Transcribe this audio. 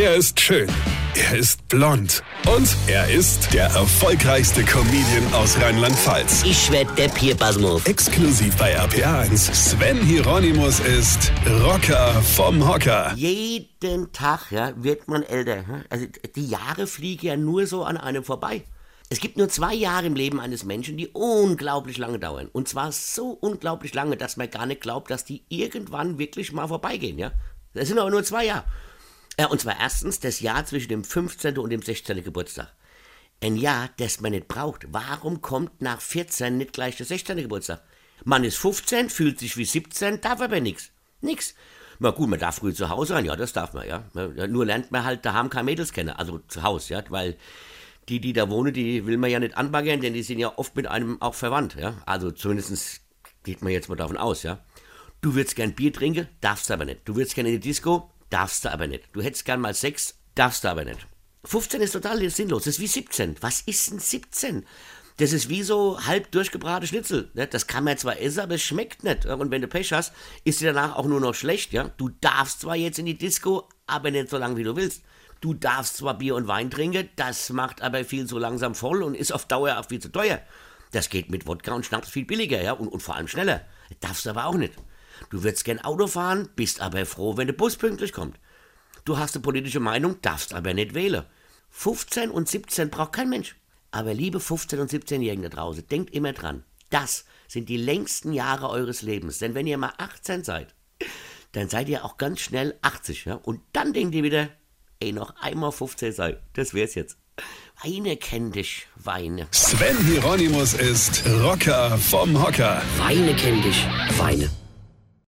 Er ist schön. Er ist blond. Und er ist der erfolgreichste Comedian aus Rheinland-Pfalz. Ich werd der Pierpasmus. Exklusiv bei RPA1. Sven Hieronymus ist Rocker vom Hocker. Jeden Tag ja, wird man älter. hm? Also die Jahre fliegen ja nur so an einem vorbei. Es gibt nur zwei Jahre im Leben eines Menschen, die unglaublich lange dauern. Und zwar so unglaublich lange, dass man gar nicht glaubt, dass die irgendwann wirklich mal vorbeigehen. Ja? Das sind aber nur zwei Jahre. Ja, und zwar erstens das Jahr zwischen dem 15. und dem 16. Geburtstag. Ein Jahr, das man nicht braucht. Warum kommt nach 14 nicht gleich der 16. Geburtstag? Man ist 15, fühlt sich wie 17, darf aber nichts. Nix. Na gut, man darf früh zu Hause sein, ja, das darf man, ja. Nur lernt man halt daheim keine Mädels kennen, also zu Hause, ja, weil die, die da wohnen, die will man ja nicht anbaggern, denn die sind ja oft mit einem auch verwandt, ja. Also zumindest geht man jetzt mal davon aus, ja. Du würdest gern Bier trinken, darfst aber nicht. Du würdest gern in die Disco, darfst du aber nicht. Du hättest gern mal Sex, darfst du aber nicht. 15 ist total sinnlos, das ist wie 17. Was ist denn 17? Das ist wie so halb durchgebratene Schnitzel. Ne? Das kann man zwar essen, aber es schmeckt nicht. Und wenn du Pech hast, ist sie danach auch nur noch schlecht. Ja? Du darfst zwar jetzt in die Disco, aber nicht so lange, wie du willst. Du darfst zwar Bier und Wein trinken, das macht aber viel zu langsam voll und ist auf Dauer auch viel zu teuer. Das geht mit Wodka und Schnaps viel billiger, ja, und, und vor allem schneller. Darfst aber auch nicht. Du würdest gern Auto fahren, bist aber froh, wenn der Bus pünktlich kommt. Du hast eine politische Meinung, darfst aber nicht wählen. 15 und 17 braucht kein Mensch. Aber liebe 15- und 17-Jährigen da draußen, denkt immer dran, das sind die längsten Jahre eures Lebens. Denn wenn ihr mal 18 seid, dann seid ihr auch ganz schnell 80. Ja? Und dann denkt ihr wieder, ey, noch einmal 15 sei. Das wär's jetzt. Weine kenn dich, Weine. Sven Hieronymus ist Rocker vom Hocker. Weine kenn dich, Weine.